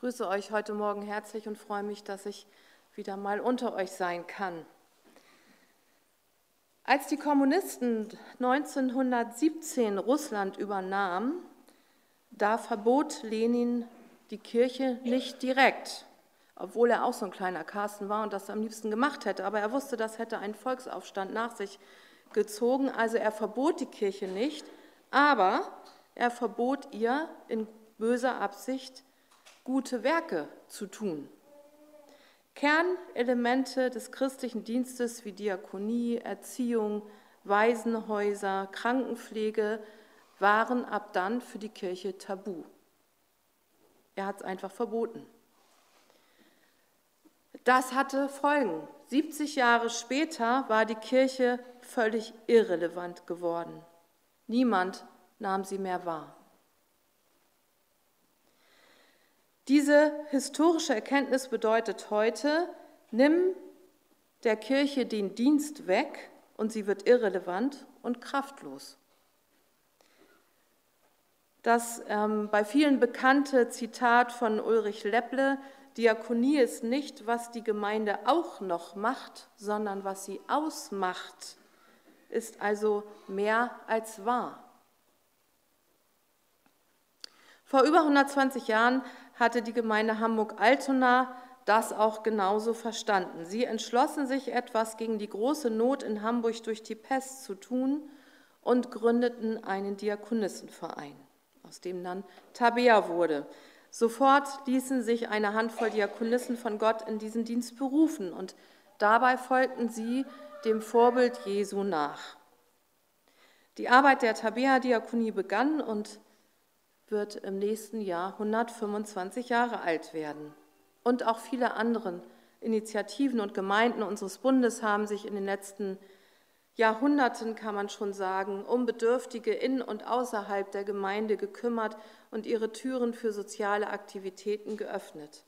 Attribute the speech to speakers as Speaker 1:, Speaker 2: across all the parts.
Speaker 1: grüße euch heute Morgen herzlich und freue mich, dass ich wieder mal unter euch sein kann. Als die Kommunisten 1917 Russland übernahmen, da verbot Lenin die Kirche nicht direkt, obwohl er auch so ein kleiner Carsten war und das am liebsten gemacht hätte. Aber er wusste, das hätte einen Volksaufstand nach sich gezogen. Also er verbot die Kirche nicht, aber er verbot ihr in böser Absicht, gute Werke zu tun. Kernelemente des christlichen Dienstes wie Diakonie, Erziehung, Waisenhäuser, Krankenpflege waren ab dann für die Kirche tabu. Er hat es einfach verboten. Das hatte Folgen. 70 Jahre später war die Kirche völlig irrelevant geworden. Niemand nahm sie mehr wahr. Diese historische Erkenntnis bedeutet heute, nimm der Kirche den Dienst weg und sie wird irrelevant und kraftlos. Das ähm, bei vielen bekannte Zitat von Ulrich Lepple, Diakonie ist nicht, was die Gemeinde auch noch macht, sondern was sie ausmacht, ist also mehr als wahr. Vor über 120 Jahren hatte die Gemeinde Hamburg-Altona das auch genauso verstanden. Sie entschlossen sich, etwas gegen die große Not in Hamburg durch die Pest zu tun und gründeten einen Diakonissenverein, aus dem dann Tabea wurde. Sofort ließen sich eine Handvoll Diakonissen von Gott in diesen Dienst berufen und dabei folgten sie dem Vorbild Jesu nach. Die Arbeit der Tabea-Diakonie begann und wird im nächsten Jahr 125 Jahre alt werden. Und auch viele andere Initiativen und Gemeinden unseres Bundes haben sich in den letzten Jahrhunderten, kann man schon sagen, um Bedürftige in und außerhalb der Gemeinde gekümmert und ihre Türen für soziale Aktivitäten geöffnet.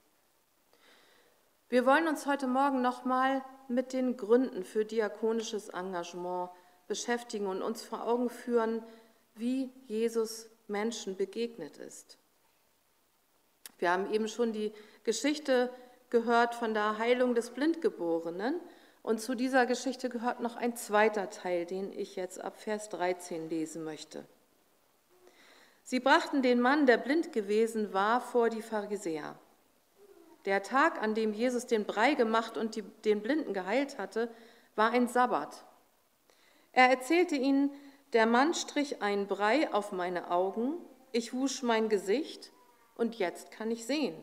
Speaker 1: Wir wollen uns heute Morgen nochmal mit den Gründen für diakonisches Engagement beschäftigen und uns vor Augen führen, wie Jesus Menschen begegnet ist. Wir haben eben schon die Geschichte gehört von der Heilung des Blindgeborenen. Und zu dieser Geschichte gehört noch ein zweiter Teil, den ich jetzt ab Vers 13 lesen möchte. Sie brachten den Mann, der blind gewesen war, vor die Pharisäer. Der Tag, an dem Jesus den Brei gemacht und die, den Blinden geheilt hatte, war ein Sabbat. Er erzählte ihnen, der Mann strich einen Brei auf meine Augen, ich wusch mein Gesicht und jetzt kann ich sehen.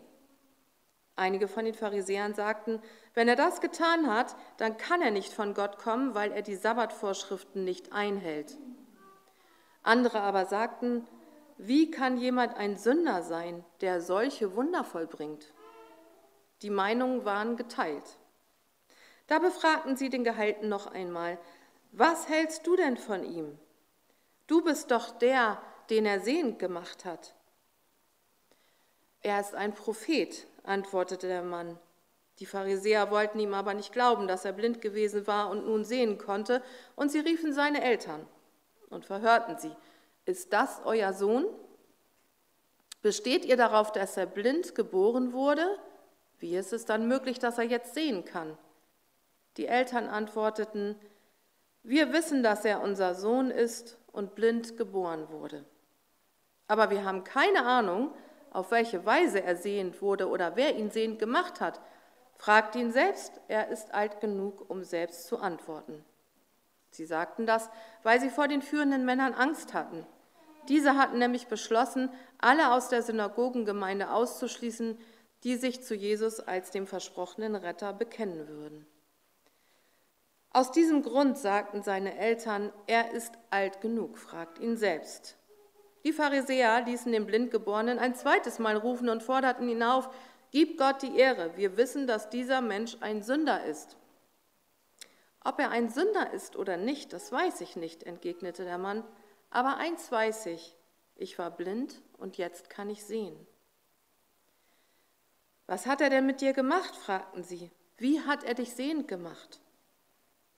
Speaker 1: Einige von den Pharisäern sagten, wenn er das getan hat, dann kann er nicht von Gott kommen, weil er die Sabbatvorschriften nicht einhält. Andere aber sagten, wie kann jemand ein Sünder sein, der solche Wunder vollbringt? Die Meinungen waren geteilt. Da befragten sie den Geheilten noch einmal, was hältst du denn von ihm? Du bist doch der, den er sehend gemacht hat. Er ist ein Prophet, antwortete der Mann. Die Pharisäer wollten ihm aber nicht glauben, dass er blind gewesen war und nun sehen konnte, und sie riefen seine Eltern und verhörten sie. Ist das euer Sohn? Besteht ihr darauf, dass er blind geboren wurde? Wie ist es dann möglich, dass er jetzt sehen kann? Die Eltern antworteten, wir wissen, dass er unser Sohn ist und blind geboren wurde. Aber wir haben keine Ahnung, auf welche Weise er sehend wurde oder wer ihn sehend gemacht hat. Fragt ihn selbst, er ist alt genug, um selbst zu antworten. Sie sagten das, weil sie vor den führenden Männern Angst hatten. Diese hatten nämlich beschlossen, alle aus der Synagogengemeinde auszuschließen, die sich zu Jesus als dem versprochenen Retter bekennen würden. Aus diesem Grund sagten seine Eltern, er ist alt genug, fragt ihn selbst. Die Pharisäer ließen den Blindgeborenen ein zweites Mal rufen und forderten ihn auf, Gib Gott die Ehre, wir wissen, dass dieser Mensch ein Sünder ist. Ob er ein Sünder ist oder nicht, das weiß ich nicht, entgegnete der Mann, aber eins weiß ich, ich war blind und jetzt kann ich sehen. Was hat er denn mit dir gemacht? fragten sie. Wie hat er dich sehend gemacht?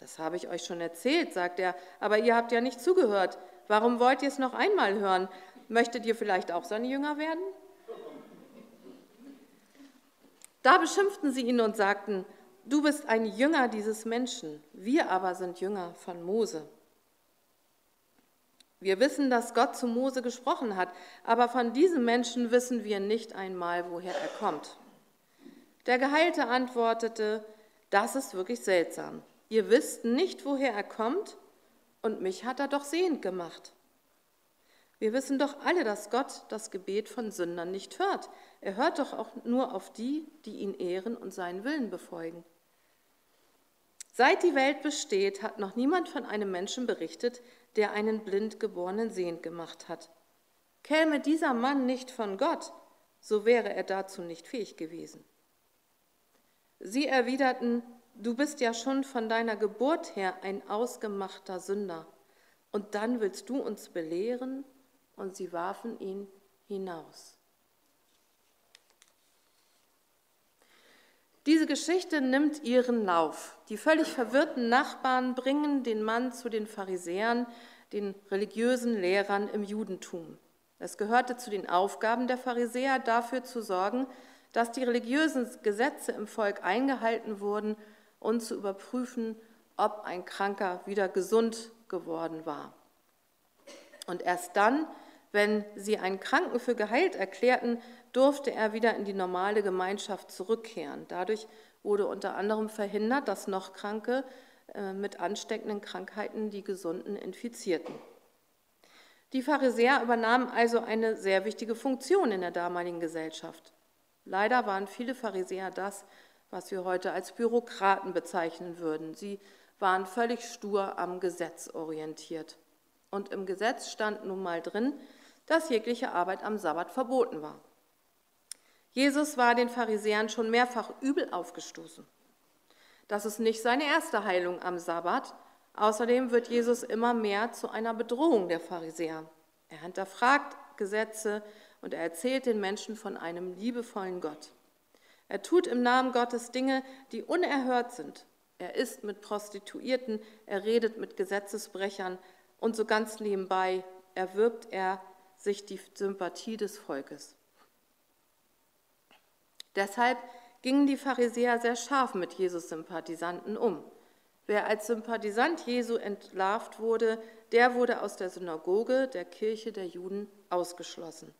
Speaker 1: Das habe ich euch schon erzählt, sagt er, aber ihr habt ja nicht zugehört. Warum wollt ihr es noch einmal hören? Möchtet ihr vielleicht auch seine Jünger werden? Da beschimpften sie ihn und sagten, du bist ein Jünger dieses Menschen, wir aber sind Jünger von Mose. Wir wissen, dass Gott zu Mose gesprochen hat, aber von diesem Menschen wissen wir nicht einmal, woher er kommt. Der Geheilte antwortete, das ist wirklich seltsam. Ihr wisst nicht, woher er kommt, und mich hat er doch sehend gemacht. Wir wissen doch alle, dass Gott das Gebet von Sündern nicht hört. Er hört doch auch nur auf die, die ihn ehren und seinen Willen befolgen. Seit die Welt besteht, hat noch niemand von einem Menschen berichtet, der einen blind geborenen sehend gemacht hat. Käme dieser Mann nicht von Gott, so wäre er dazu nicht fähig gewesen. Sie erwiderten, du bist ja schon von deiner Geburt her ein ausgemachter Sünder, und dann willst du uns belehren, und sie warfen ihn hinaus. Diese Geschichte nimmt ihren Lauf. Die völlig verwirrten Nachbarn bringen den Mann zu den Pharisäern, den religiösen Lehrern im Judentum. Es gehörte zu den Aufgaben der Pharisäer, dafür zu sorgen, dass die religiösen Gesetze im Volk eingehalten wurden und zu überprüfen, ob ein Kranker wieder gesund geworden war. Und erst dann, wenn sie einen Kranken für geheilt erklärten, durfte er wieder in die normale Gemeinschaft zurückkehren. Dadurch wurde unter anderem verhindert, dass noch Kranke äh, mit ansteckenden Krankheiten die Gesunden infizierten. Die Pharisäer übernahmen also eine sehr wichtige Funktion in der damaligen Gesellschaft. Leider waren viele Pharisäer das, was wir heute als Bürokraten bezeichnen würden. Sie waren völlig stur am Gesetz orientiert. Und im Gesetz stand nun mal drin, dass jegliche Arbeit am Sabbat verboten war. Jesus war den Pharisäern schon mehrfach übel aufgestoßen. Das ist nicht seine erste Heilung am Sabbat. Außerdem wird Jesus immer mehr zu einer Bedrohung der Pharisäer. Er hinterfragt Gesetze und er erzählt den Menschen von einem liebevollen Gott. Er tut im Namen Gottes Dinge, die unerhört sind. Er isst mit Prostituierten, er redet mit Gesetzesbrechern und so ganz nebenbei erwirbt er sich die Sympathie des Volkes. Deshalb gingen die Pharisäer sehr scharf mit Jesus-Sympathisanten um. Wer als Sympathisant Jesu entlarvt wurde, der wurde aus der Synagoge, der Kirche der Juden, ausgeschlossen.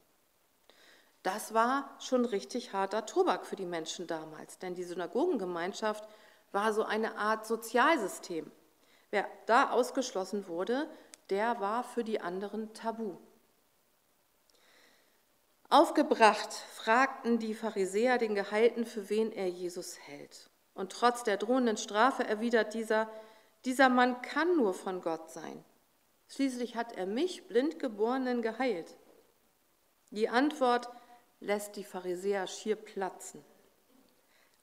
Speaker 1: Das war schon richtig harter Tobak für die Menschen damals, denn die Synagogengemeinschaft war so eine Art Sozialsystem. Wer da ausgeschlossen wurde, der war für die anderen tabu. Aufgebracht fragten die Pharisäer den Geheilten, für wen er Jesus hält. Und trotz der drohenden Strafe erwidert dieser, dieser Mann kann nur von Gott sein. Schließlich hat er mich, Blindgeborenen, geheilt. Die Antwort lässt die Pharisäer schier platzen.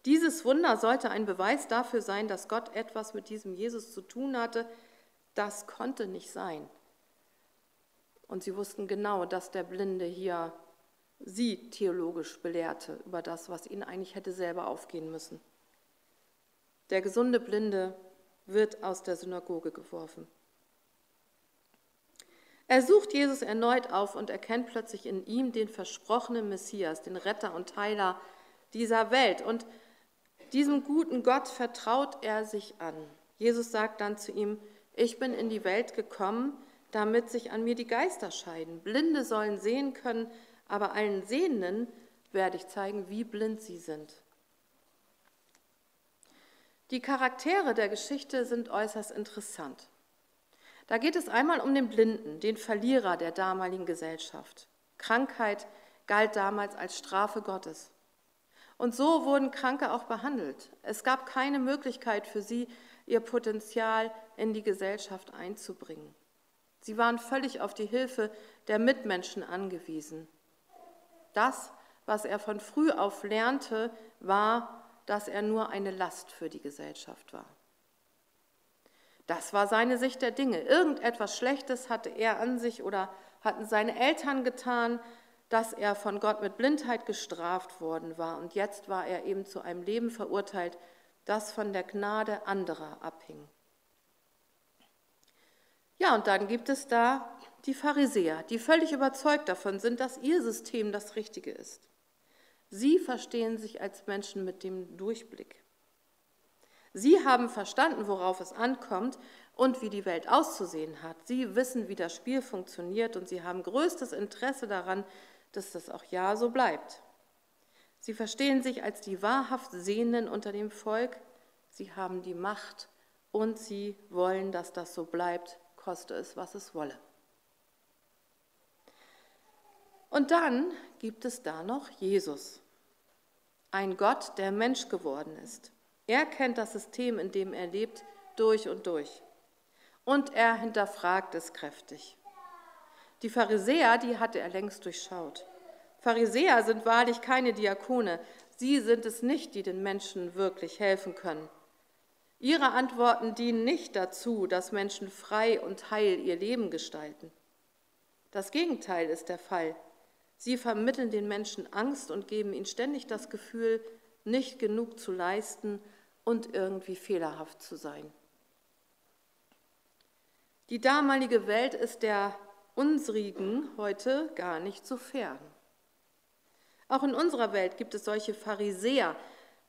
Speaker 1: Dieses Wunder sollte ein Beweis dafür sein, dass Gott etwas mit diesem Jesus zu tun hatte. Das konnte nicht sein. Und sie wussten genau, dass der Blinde hier sie theologisch belehrte über das, was ihnen eigentlich hätte selber aufgehen müssen. Der gesunde Blinde wird aus der Synagoge geworfen. Er sucht Jesus erneut auf und erkennt plötzlich in ihm den versprochenen Messias, den Retter und Heiler dieser Welt. Und diesem guten Gott vertraut er sich an. Jesus sagt dann zu ihm, ich bin in die Welt gekommen, damit sich an mir die Geister scheiden. Blinde sollen sehen können, aber allen Sehenden werde ich zeigen, wie blind sie sind. Die Charaktere der Geschichte sind äußerst interessant. Da geht es einmal um den Blinden, den Verlierer der damaligen Gesellschaft. Krankheit galt damals als Strafe Gottes. Und so wurden Kranke auch behandelt. Es gab keine Möglichkeit für sie, ihr Potenzial in die Gesellschaft einzubringen. Sie waren völlig auf die Hilfe der Mitmenschen angewiesen. Das, was er von früh auf lernte, war, dass er nur eine Last für die Gesellschaft war. Das war seine Sicht der Dinge. Irgendetwas Schlechtes hatte er an sich oder hatten seine Eltern getan, dass er von Gott mit Blindheit gestraft worden war. Und jetzt war er eben zu einem Leben verurteilt, das von der Gnade anderer abhing. Ja, und dann gibt es da die Pharisäer, die völlig überzeugt davon sind, dass ihr System das Richtige ist. Sie verstehen sich als Menschen mit dem Durchblick. Sie haben verstanden, worauf es ankommt und wie die Welt auszusehen hat. Sie wissen, wie das Spiel funktioniert und sie haben größtes Interesse daran, dass das auch ja so bleibt. Sie verstehen sich als die wahrhaft Sehenden unter dem Volk. Sie haben die Macht und sie wollen, dass das so bleibt, koste es, was es wolle. Und dann gibt es da noch Jesus, ein Gott, der Mensch geworden ist. Er kennt das System, in dem er lebt, durch und durch. Und er hinterfragt es kräftig. Die Pharisäer, die hatte er längst durchschaut. Pharisäer sind wahrlich keine Diakone. Sie sind es nicht, die den Menschen wirklich helfen können. Ihre Antworten dienen nicht dazu, dass Menschen frei und heil ihr Leben gestalten. Das Gegenteil ist der Fall. Sie vermitteln den Menschen Angst und geben ihnen ständig das Gefühl, nicht genug zu leisten und irgendwie fehlerhaft zu sein. Die damalige Welt ist der unsrigen heute gar nicht so fern. Auch in unserer Welt gibt es solche Pharisäer,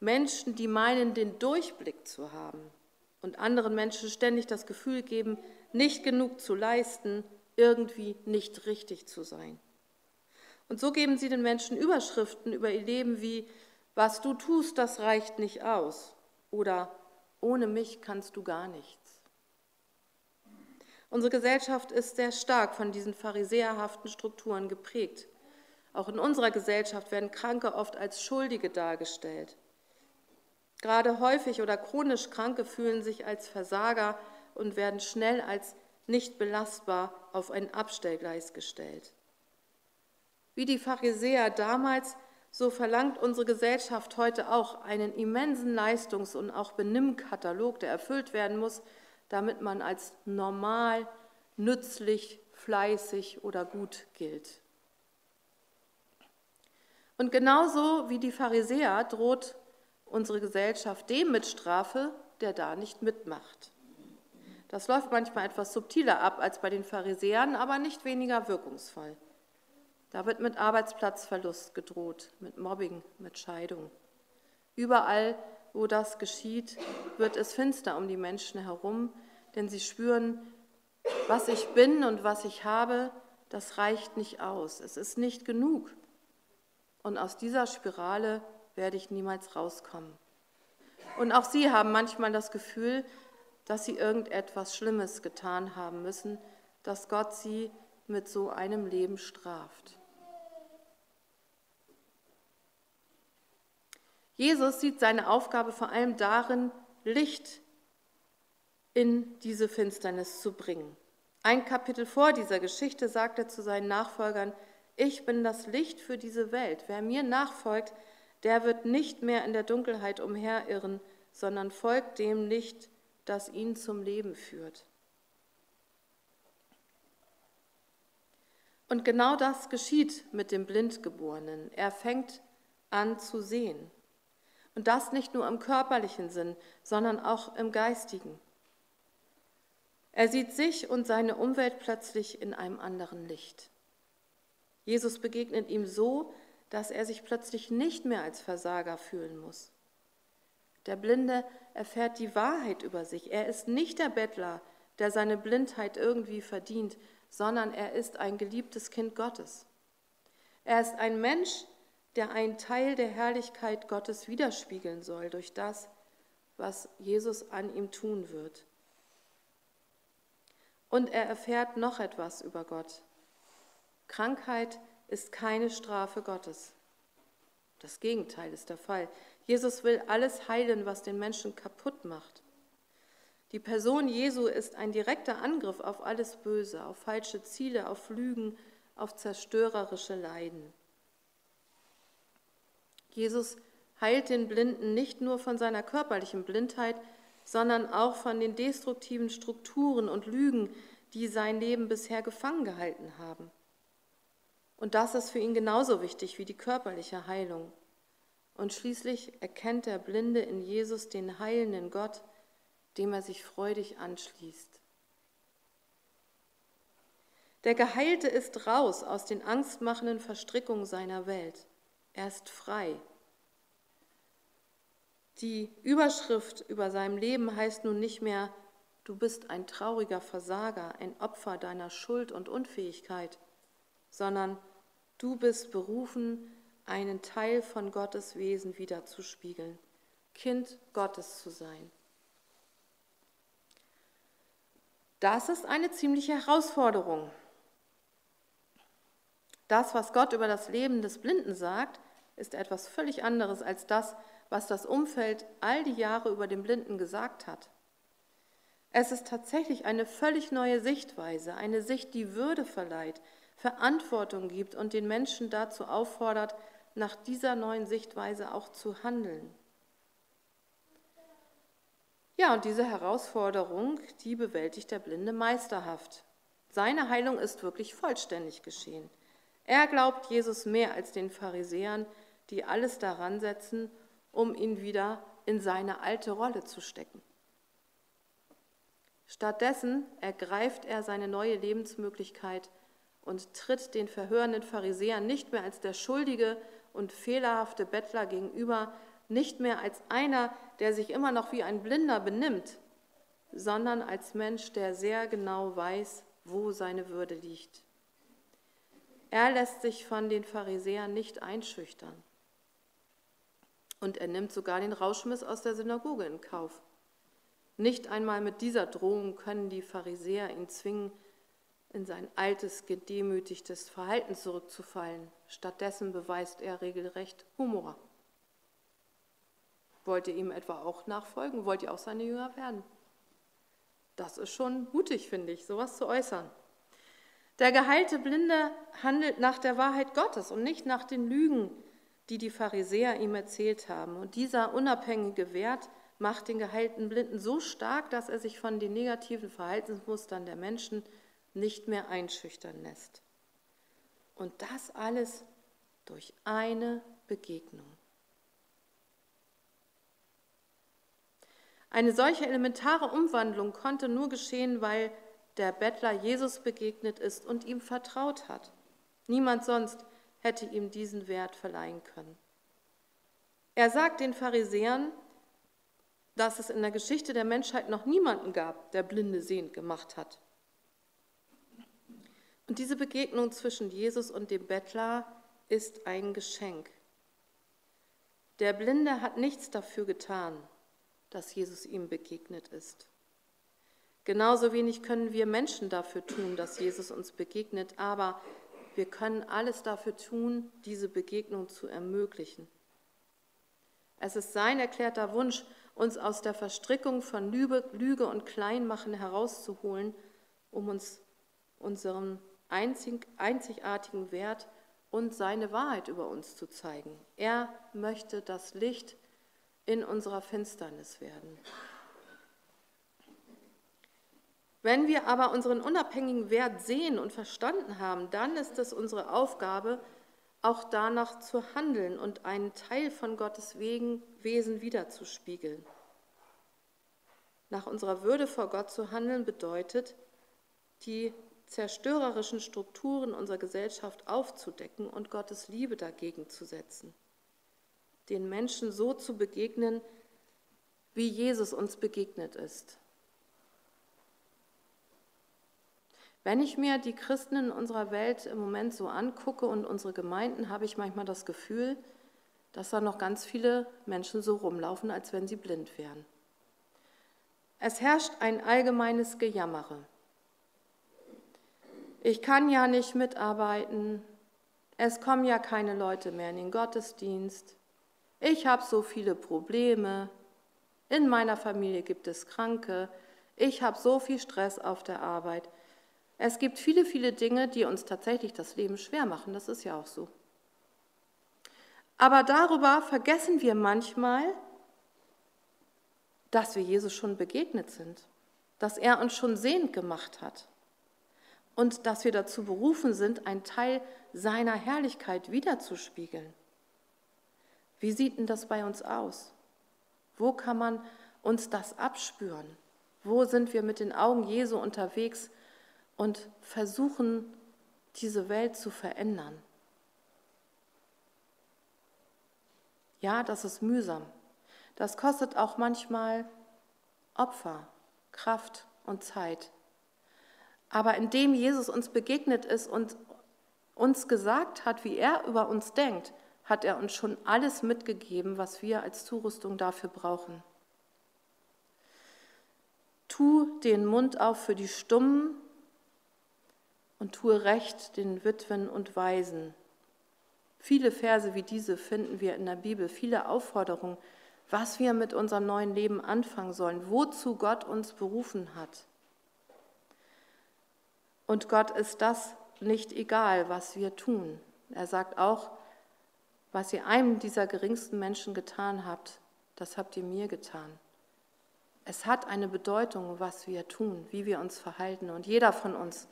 Speaker 1: Menschen, die meinen, den Durchblick zu haben und anderen Menschen ständig das Gefühl geben, nicht genug zu leisten, irgendwie nicht richtig zu sein. Und so geben sie den Menschen Überschriften über ihr Leben wie, was du tust, das reicht nicht aus oder ohne mich kannst du gar nichts. Unsere Gesellschaft ist sehr stark von diesen pharisäerhaften Strukturen geprägt. Auch in unserer Gesellschaft werden Kranke oft als Schuldige dargestellt. Gerade häufig oder chronisch Kranke fühlen sich als Versager und werden schnell als nicht belastbar auf ein Abstellgleis gestellt. Wie die Pharisäer damals, so verlangt unsere Gesellschaft heute auch einen immensen Leistungs- und auch Benimmkatalog, der erfüllt werden muss, damit man als normal, nützlich, fleißig oder gut gilt. Und genauso wie die Pharisäer droht unsere Gesellschaft dem mit Strafe, der da nicht mitmacht. Das läuft manchmal etwas subtiler ab als bei den Pharisäern, aber nicht weniger wirkungsvoll. Da wird mit Arbeitsplatzverlust gedroht, mit Mobbing, mit Scheidung. Überall, wo das geschieht, wird es finster um die Menschen herum, denn sie spüren, was ich bin und was ich habe, das reicht nicht aus. Es ist nicht genug. Und aus dieser Spirale werde ich niemals rauskommen. Und auch sie haben manchmal das Gefühl, dass sie irgendetwas Schlimmes getan haben müssen, dass Gott sie mit so einem Leben straft. Jesus sieht seine Aufgabe vor allem darin, Licht in diese Finsternis zu bringen. Ein Kapitel vor dieser Geschichte sagt er zu seinen Nachfolgern, ich bin das Licht für diese Welt. Wer mir nachfolgt, der wird nicht mehr in der Dunkelheit umherirren, sondern folgt dem Licht, das ihn zum Leben führt. Und genau das geschieht mit dem Blindgeborenen. Er fängt an zu sehen. Und das nicht nur im körperlichen Sinn, sondern auch im geistigen. Er sieht sich und seine Umwelt plötzlich in einem anderen Licht. Jesus begegnet ihm so, dass er sich plötzlich nicht mehr als Versager fühlen muss. Der Blinde erfährt die Wahrheit über sich. Er ist nicht der Bettler, der seine Blindheit irgendwie verdient, sondern er ist ein geliebtes Kind Gottes. Er ist ein Mensch, der einen Teil der Herrlichkeit Gottes widerspiegeln soll durch das, was Jesus an ihm tun wird. Und er erfährt noch etwas über Gott. Krankheit ist keine Strafe Gottes. Das Gegenteil ist der Fall. Jesus will alles heilen, was den Menschen kaputt macht. Die Person Jesu ist ein direkter Angriff auf alles Böse, auf falsche Ziele, auf Lügen, auf zerstörerische Leiden. Jesus heilt den Blinden nicht nur von seiner körperlichen Blindheit, sondern auch von den destruktiven Strukturen und Lügen, die sein Leben bisher gefangen gehalten haben. Und das ist für ihn genauso wichtig wie die körperliche Heilung. Und schließlich erkennt der Blinde in Jesus den heilenden Gott, dem er sich freudig anschließt. Der Geheilte ist raus aus den angstmachenden Verstrickungen seiner Welt. Er ist frei. Die Überschrift über seinem Leben heißt nun nicht mehr, du bist ein trauriger Versager, ein Opfer deiner Schuld und Unfähigkeit, sondern du bist berufen, einen Teil von Gottes Wesen wiederzuspiegeln, Kind Gottes zu sein. Das ist eine ziemliche Herausforderung. Das, was Gott über das Leben des Blinden sagt, ist etwas völlig anderes als das, was das Umfeld all die Jahre über den Blinden gesagt hat. Es ist tatsächlich eine völlig neue Sichtweise, eine Sicht, die Würde verleiht, Verantwortung gibt und den Menschen dazu auffordert, nach dieser neuen Sichtweise auch zu handeln. Ja, und diese Herausforderung, die bewältigt der Blinde meisterhaft. Seine Heilung ist wirklich vollständig geschehen. Er glaubt Jesus mehr als den Pharisäern, die alles daran setzen, um ihn wieder in seine alte Rolle zu stecken. Stattdessen ergreift er seine neue Lebensmöglichkeit und tritt den verhörenden Pharisäern nicht mehr als der schuldige und fehlerhafte Bettler gegenüber, nicht mehr als einer, der sich immer noch wie ein Blinder benimmt, sondern als Mensch, der sehr genau weiß, wo seine Würde liegt. Er lässt sich von den Pharisäern nicht einschüchtern. Und er nimmt sogar den Rauschmiss aus der Synagoge in Kauf. Nicht einmal mit dieser Drohung können die Pharisäer ihn zwingen, in sein altes, gedemütigtes Verhalten zurückzufallen. Stattdessen beweist er regelrecht Humor. Wollt ihr ihm etwa auch nachfolgen? Wollt ihr auch seine Jünger werden? Das ist schon mutig, finde ich, sowas zu äußern. Der geheilte Blinde handelt nach der Wahrheit Gottes und nicht nach den Lügen, die die Pharisäer ihm erzählt haben. Und dieser unabhängige Wert macht den geheilten Blinden so stark, dass er sich von den negativen Verhaltensmustern der Menschen nicht mehr einschüchtern lässt. Und das alles durch eine Begegnung. Eine solche elementare Umwandlung konnte nur geschehen, weil der Bettler Jesus begegnet ist und ihm vertraut hat. Niemand sonst hätte ihm diesen Wert verleihen können. Er sagt den Pharisäern, dass es in der Geschichte der Menschheit noch niemanden gab, der Blinde sehend gemacht hat. Und diese Begegnung zwischen Jesus und dem Bettler ist ein Geschenk. Der Blinde hat nichts dafür getan, dass Jesus ihm begegnet ist. Genauso wenig können wir Menschen dafür tun, dass Jesus uns begegnet, aber wir können alles dafür tun, diese Begegnung zu ermöglichen. Es ist sein erklärter Wunsch, uns aus der Verstrickung von Lüge und Kleinmachen herauszuholen, um uns unseren einzigartigen Wert und seine Wahrheit über uns zu zeigen. Er möchte das Licht in unserer Finsternis werden. Wenn wir aber unseren unabhängigen Wert sehen und verstanden haben, dann ist es unsere Aufgabe, auch danach zu handeln und einen Teil von Gottes Wesen wiederzuspiegeln. Nach unserer Würde vor Gott zu handeln bedeutet, die zerstörerischen Strukturen unserer Gesellschaft aufzudecken und Gottes Liebe dagegen zu setzen. Den Menschen so zu begegnen, wie Jesus uns begegnet ist. Wenn ich mir die Christen in unserer Welt im Moment so angucke und unsere Gemeinden, habe ich manchmal das Gefühl, dass da noch ganz viele Menschen so rumlaufen, als wenn sie blind wären. Es herrscht ein allgemeines Gejammere. Ich kann ja nicht mitarbeiten. Es kommen ja keine Leute mehr in den Gottesdienst. Ich habe so viele Probleme. In meiner Familie gibt es Kranke. Ich habe so viel Stress auf der Arbeit. Es gibt viele, viele Dinge, die uns tatsächlich das Leben schwer machen. Das ist ja auch so. Aber darüber vergessen wir manchmal, dass wir Jesus schon begegnet sind, dass er uns schon sehend gemacht hat und dass wir dazu berufen sind, ein Teil seiner Herrlichkeit wiederzuspiegeln. Wie sieht denn das bei uns aus? Wo kann man uns das abspüren? Wo sind wir mit den Augen Jesu unterwegs und versuchen, diese Welt zu verändern. Ja, das ist mühsam. Das kostet auch manchmal Opfer, Kraft und Zeit. Aber indem Jesus uns begegnet ist und uns gesagt hat, wie er über uns denkt, hat er uns schon alles mitgegeben, was wir als Zurüstung dafür brauchen. Tu den Mund auf für die Stummen und tue Recht den Witwen und Waisen. Viele Verse wie diese finden wir in der Bibel, viele Aufforderungen, was wir mit unserem neuen Leben anfangen sollen, wozu Gott uns berufen hat. Und Gott ist das nicht egal, was wir tun. Er sagt auch, was ihr einem dieser geringsten Menschen getan habt, das habt ihr mir getan. Es hat eine Bedeutung, was wir tun, wie wir uns verhalten. Und jeder von uns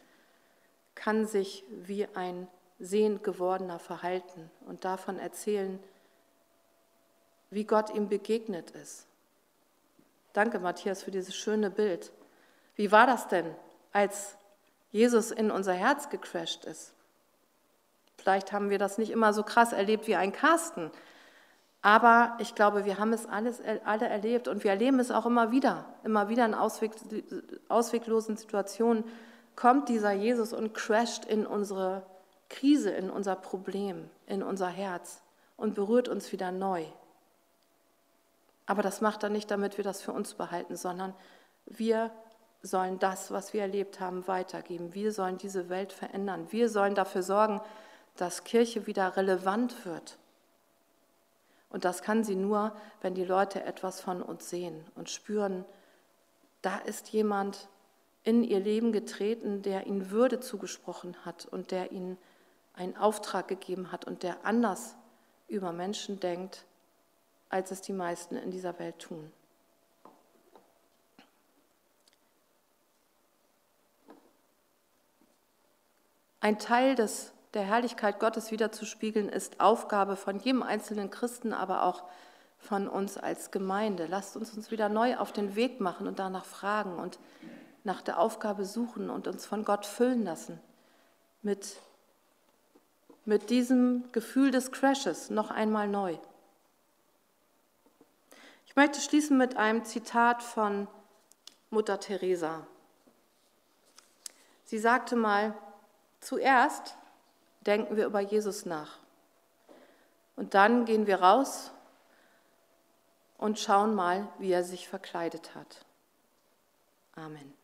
Speaker 1: kann sich wie ein sehend gewordener verhalten und davon erzählen, wie Gott ihm begegnet ist. Danke, Matthias, für dieses schöne Bild. Wie war das denn, als Jesus in unser Herz gecrashed ist? Vielleicht haben wir das nicht immer so krass erlebt wie ein Carsten, aber ich glaube, wir haben es alles, alle erlebt und wir erleben es auch immer wieder. Immer wieder in Ausweg, ausweglosen Situationen kommt dieser Jesus und crasht in unsere Krise, in unser Problem, in unser Herz und berührt uns wieder neu. Aber das macht er nicht, damit wir das für uns behalten, sondern wir sollen das, was wir erlebt haben, weitergeben. Wir sollen diese Welt verändern. Wir sollen dafür sorgen, dass Kirche wieder relevant wird. Und das kann sie nur, wenn die Leute etwas von uns sehen und spüren, da ist jemand in ihr Leben getreten, der ihnen Würde zugesprochen hat und der ihnen einen Auftrag gegeben hat und der anders über Menschen denkt, als es die meisten in dieser Welt tun. Ein Teil des, der Herrlichkeit Gottes wiederzuspiegeln ist Aufgabe von jedem einzelnen Christen, aber auch von uns als Gemeinde. Lasst uns uns wieder neu auf den Weg machen und danach fragen und nach der Aufgabe suchen und uns von Gott füllen lassen mit, mit diesem Gefühl des Crashes noch einmal neu. Ich möchte schließen mit einem Zitat von Mutter Teresa. Sie sagte mal, zuerst denken wir über Jesus nach und dann gehen wir raus und schauen mal, wie er sich verkleidet hat. Amen.